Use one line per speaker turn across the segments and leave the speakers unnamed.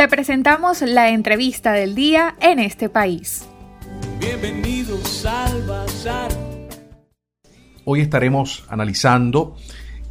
Te presentamos la entrevista del día en este país.
Bienvenidos al Bazar.
Hoy estaremos analizando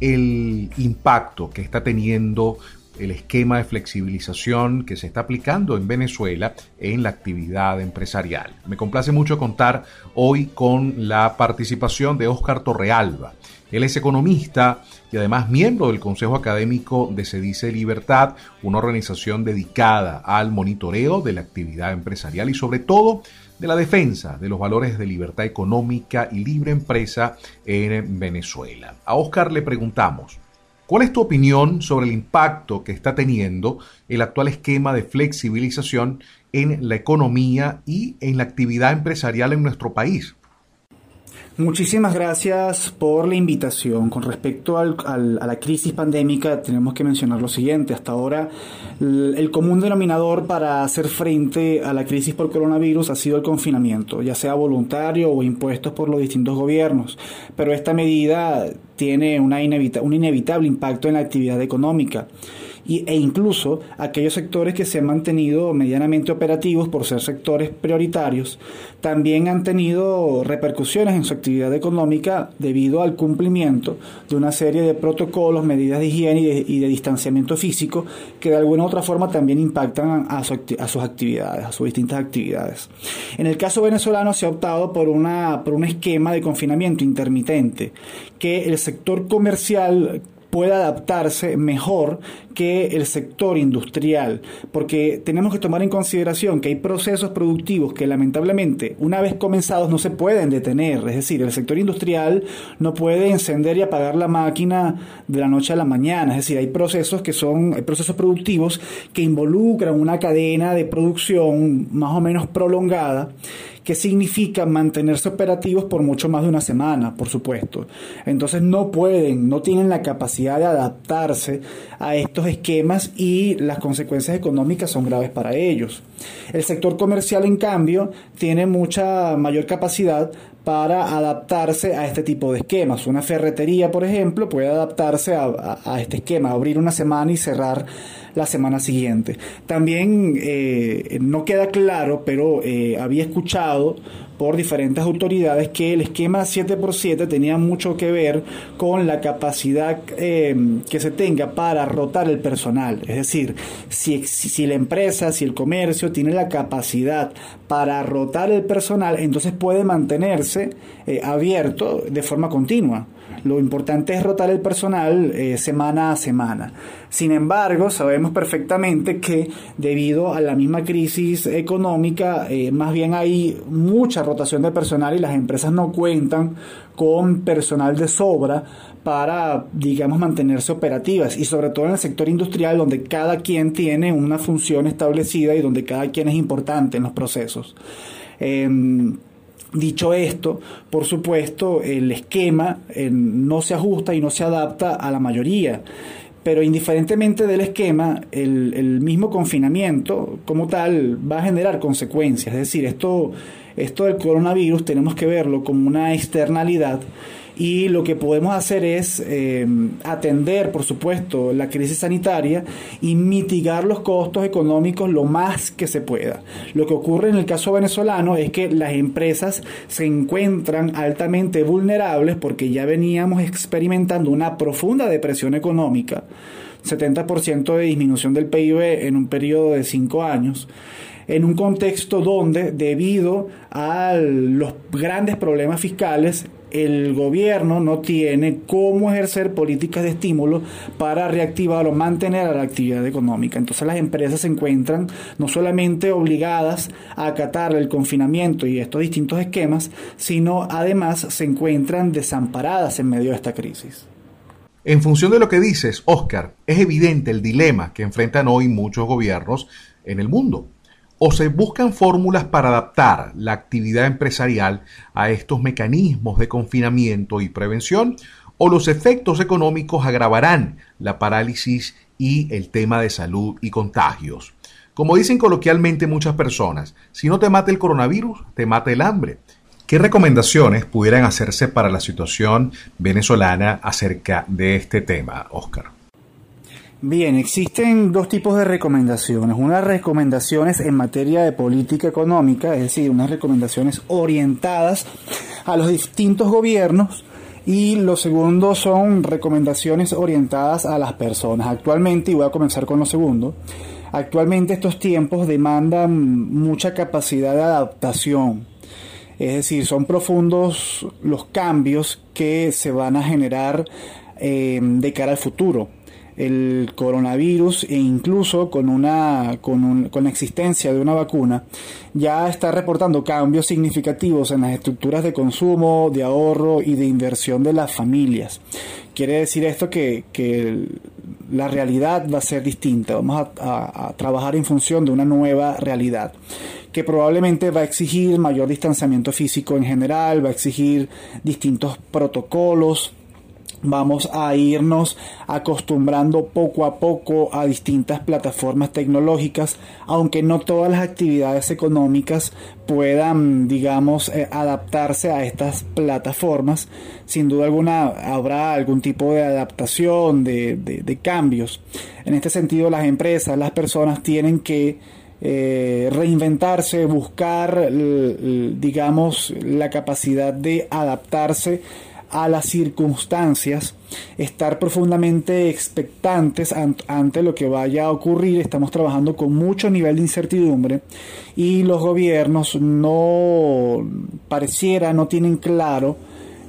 el impacto que está teniendo el esquema de flexibilización que se está aplicando en Venezuela en la actividad empresarial. Me complace mucho contar hoy con la participación de Óscar Torrealba. Él es economista y además miembro del Consejo Académico de Sedice Libertad, una organización dedicada al monitoreo de la actividad empresarial y sobre todo de la defensa de los valores de libertad económica y libre empresa en Venezuela. A Óscar le preguntamos, ¿Cuál es tu opinión sobre el impacto que está teniendo el actual esquema de flexibilización en la economía y en la actividad empresarial en nuestro país?
Muchísimas gracias por la invitación. Con respecto al, a la crisis pandémica, tenemos que mencionar lo siguiente. Hasta ahora, el común denominador para hacer frente a la crisis por coronavirus ha sido el confinamiento, ya sea voluntario o impuestos por los distintos gobiernos. Pero esta medida tiene una un inevitable impacto en la actividad económica e incluso aquellos sectores que se han mantenido medianamente operativos por ser sectores prioritarios, también han tenido repercusiones en su actividad económica debido al cumplimiento de una serie de protocolos, medidas de higiene y de, distanciamiento físico que de alguna u otra forma también impactan a, a sus actividades, a sus distintas actividades. En el caso venezolano se ha optado por, una, por un esquema de confinamiento intermitente que el sector comercial pueda adaptarse mejor que el sector industrial, porque tenemos que tomar en consideración que hay procesos productivos que lamentablemente una vez comenzados no se pueden detener, es decir, el sector industrial no puede encender y apagar la máquina de la noche a la mañana, es decir, hay procesos que son procesos productivos que involucran una cadena de producción más o menos prolongada que significa mantenerse operativos por mucho más de una semana, por supuesto. Entonces no pueden, no tienen la capacidad de adaptarse a estos esquemas y las consecuencias económicas son graves para ellos. El sector comercial, en cambio, tiene mucha mayor capacidad para adaptarse a este tipo de esquemas. Una ferretería, por ejemplo, puede adaptarse a, este esquema, abrir una semana y cerrar la semana siguiente. También eh, no queda claro, pero eh, había escuchado por diferentes autoridades que el esquema 7x7 tenía mucho que ver con la capacidad eh, que se tenga para rotar el personal. Es decir, si, si la empresa, si el comercio tiene la capacidad para rotar el personal, entonces puede mantenerse eh, abierto de forma continua. Lo importante es rotar el personal eh, semana a semana. Sin embargo, sabemos perfectamente que debido a la misma crisis económica, eh, más bien hay mucha rotación de personal y las empresas no cuentan con personal de sobra para, digamos, mantenerse operativas y sobre todo en el sector industrial donde cada quien tiene una función establecida y donde cada quien es importante en los procesos. Em, Dicho esto, por supuesto, el esquema eh, no se ajusta y no se adapta a la mayoría. Pero indiferentemente del esquema, el, el, mismo confinamiento como tal va a generar consecuencias. Es decir, esto, esto del coronavirus tenemos que verlo como una externalidad y lo que podemos hacer es eh, atender, por supuesto, la crisis sanitaria y mitigar los costos económicos lo más que se pueda. Lo que ocurre en el caso venezolano es que las empresas se encuentran altamente vulnerables porque ya veníamos experimentando una profunda depresión económica, 70% de disminución del PIB en un periodo de 5 años en un contexto donde, debido a los grandes problemas fiscales, el gobierno no tiene cómo ejercer políticas de estímulo para reactivar o mantener la actividad económica. Entonces las empresas se encuentran no solamente obligadas a acatar el confinamiento y estos distintos esquemas, sino además se encuentran desamparadas en medio de esta crisis.
En función de lo que dices, Oscar, es evidente el dilema que enfrentan hoy muchos gobiernos en el mundo o se buscan fórmulas para adaptar la actividad empresarial a estos mecanismos de confinamiento y prevención, o los efectos económicos agravarán la parálisis y el tema de salud y contagios. Como dicen coloquialmente muchas personas, si no te mata el coronavirus, te mata el hambre. ¿Qué recomendaciones pudieran hacerse para la situación venezolana acerca de este tema, Oscar?
Bien, existen dos tipos de recomendaciones. Unas recomendaciones en materia de política económica, es decir, unas recomendaciones orientadas a los distintos gobiernos y lo segundo son recomendaciones orientadas a las personas. Actualmente, y voy a comenzar con lo segundo, actualmente estos tiempos demandan mucha capacidad de adaptación. Es decir, son profundos los cambios que se van a generar eh, de cara al futuro el coronavirus e incluso con, una, con, con, la existencia de una vacuna ya está reportando cambios significativos en las estructuras de consumo, de ahorro y de inversión de las familias. Quiere decir esto que, que la realidad va a ser distinta, vamos a trabajar en función de una nueva realidad que probablemente va a exigir mayor distanciamiento físico en general, va a exigir distintos protocolos, vamos a irnos acostumbrando poco a poco a distintas plataformas tecnológicas, aunque no todas las actividades económicas puedan, digamos, eh, adaptarse a estas plataformas. Sin duda alguna habrá algún tipo de adaptación, de, cambios. En este sentido, las empresas, las personas tienen que eh, reinventarse, buscar, digamos, la capacidad de adaptarse a las circunstancias, estar profundamente expectantes ante lo que vaya a ocurrir. Estamos trabajando con mucho nivel de incertidumbre y los gobiernos no pareciera, no tienen claro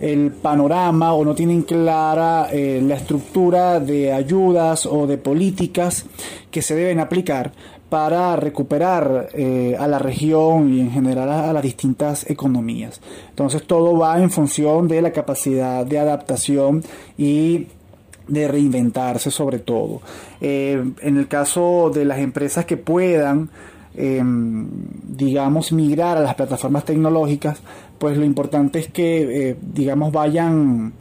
el panorama o no tienen clara eh, la estructura de ayudas o de políticas que se deben aplicar para recuperar eh, a la región y en general a, las distintas economías. Entonces todo va en función de la capacidad de adaptación y de reinventarse sobre todo. Eh, en el caso de las empresas que puedan, em, digamos, migrar a las plataformas tecnológicas, pues lo importante es que, eh, digamos, vayan,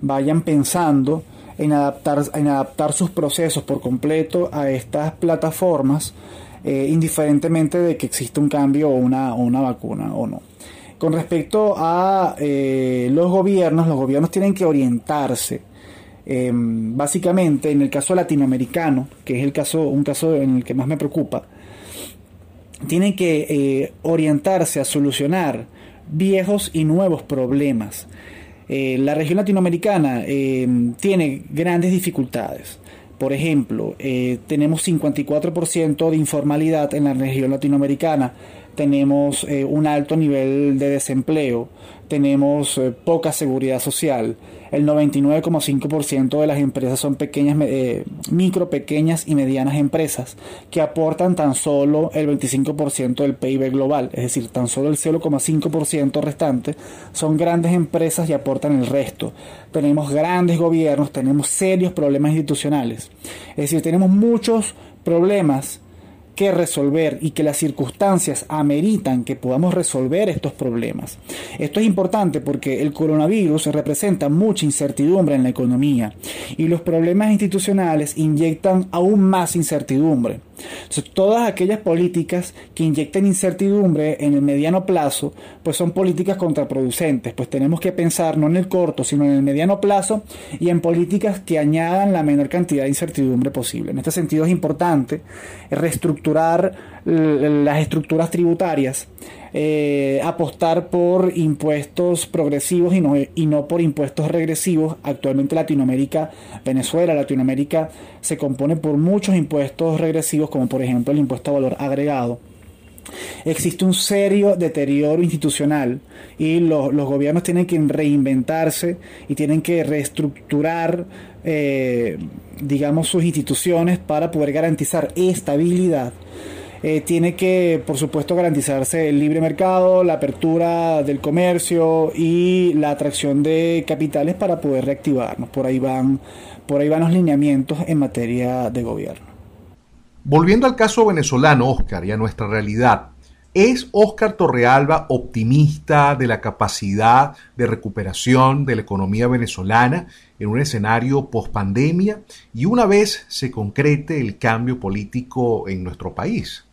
vayan pensando en adaptar, en adaptar sus procesos por completo a estas plataformas, eh, indiferentemente de que exista un cambio o una, una vacuna o no. Con respecto a eh, los gobiernos, los gobiernos tienen que orientarse. Em, básicamente, en el caso latinoamericano, que es el caso, un caso en el que más me preocupa, tienen que eh, orientarse a solucionar viejos y nuevos problemas. Eh, la región latinoamericana eh, tiene grandes dificultades. Por ejemplo, eh, tenemos 54% de informalidad en la región latinoamericana, tenemos un alto nivel de desempleo, tenemos poca seguridad social, el 99,5% de las empresas son pequeñas, eh, micro, pequeñas y medianas empresas que aportan tan solo el 25% del PIB global, es decir, tan solo el 0,5% restante son grandes empresas y aportan el resto. Tenemos grandes gobiernos, tenemos serios problemas institucionales, es decir, tenemos muchos problemas que resolver y que las circunstancias ameritan que podamos resolver estos problemas. Esto es importante porque el coronavirus representa mucha incertidumbre en la economía y los problemas institucionales inyectan aún más incertidumbre todas aquellas políticas que inyecten incertidumbre en el mediano plazo, pues son políticas contraproducentes, pues tenemos que pensar no en el corto, sino en el mediano plazo y en políticas que añadan la menor cantidad de incertidumbre posible. En este sentido es importante reestructurar las estructuras tributarias, eh, apostar por impuestos progresivos y no, y no por impuestos regresivos. Actualmente Latinoamérica, Venezuela, Latinoamérica se compone por muchos impuestos regresivos, como por ejemplo el impuesto a valor agregado. Existe un serio deterioro institucional y los, gobiernos tienen que reinventarse y tienen que reestructurar, eh, digamos, sus instituciones para poder garantizar estabilidad eh, tiene que, por supuesto, garantizarse el libre mercado, la apertura del comercio y la atracción de capitales para poder reactivarnos. Por ahí van, por ahí van los lineamientos en materia de gobierno.
Volviendo al caso venezolano, Oscar, y a nuestra realidad, ¿es Oscar Torrealba optimista de la capacidad de recuperación de la economía venezolana en un escenario post-pandemia y una vez se concrete el cambio político en nuestro país?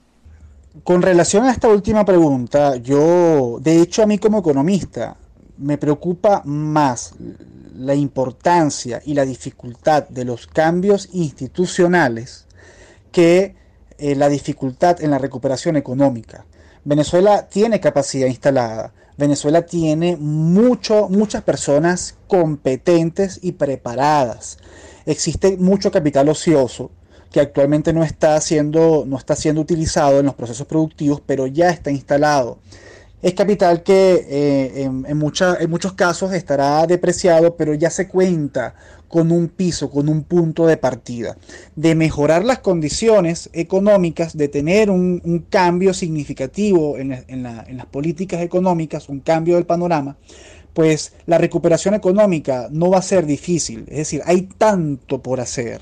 Con relación a esta última pregunta, yo, de hecho, a mí como economista, me preocupa más la importancia y la dificultad de los cambios institucionales que eh, la dificultad en la recuperación económica. Venezuela tiene capacidad instalada, Venezuela tiene mucho, muchas personas competentes y preparadas. Existe mucho capital ocioso que actualmente no está siendo, no está siendo utilizado en los procesos productivos, pero ya está instalado. Es capital que eh, en, en, muchos casos estará depreciado, pero ya se cuenta con un piso, con un punto de partida, de mejorar las condiciones económicas, de tener un, cambio significativo en, en las políticas económicas, un cambio del panorama, pues la recuperación económica no va a ser difícil, es decir, hay tanto por hacer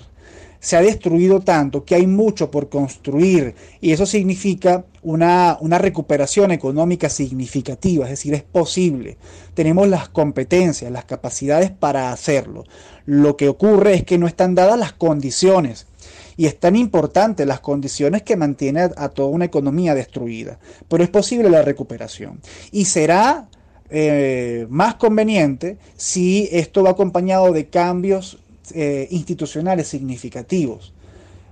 se ha destruido tanto que hay mucho por construir y eso significa una, una, recuperación económica significativa, es decir, es posible. Tenemos las competencias, las capacidades para hacerlo. Lo que ocurre es que no están dadas las condiciones. Y es tan importante las condiciones que mantiene a, toda una economía destruida. Pero es posible la recuperación. Y será eh, más conveniente si esto va acompañado de cambios eh, institucionales significativos.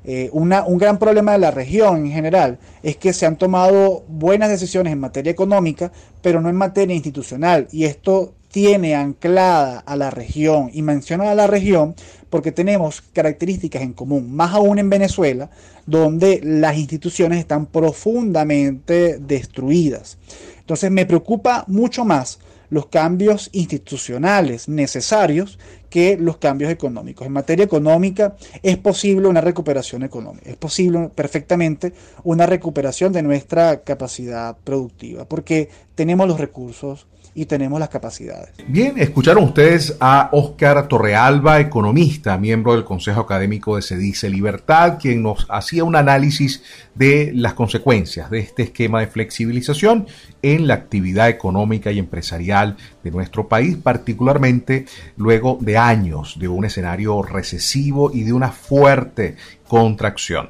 Eh, un gran problema de la región en general es que se han tomado buenas decisiones en materia económica, pero no en materia institucional. Y esto tiene anclada a la región. Y menciono a la región porque tenemos características en común, más aún en Venezuela, donde las instituciones están profundamente destruidas. Entonces me preocupa mucho más los cambios institucionales necesarios que los cambios económicos. En materia económica es posible una recuperación económica, es posible perfectamente una recuperación de nuestra capacidad productiva, porque tenemos los recursos, y tenemos las capacidades.
Bien, escucharon ustedes a Óscar Torrealba, economista, miembro del Consejo Académico de Cedice Libertad, quien nos hacía un análisis de las consecuencias de este esquema de flexibilización en la actividad económica y empresarial de nuestro país, particularmente luego de años de un escenario recesivo y de una fuerte contracción.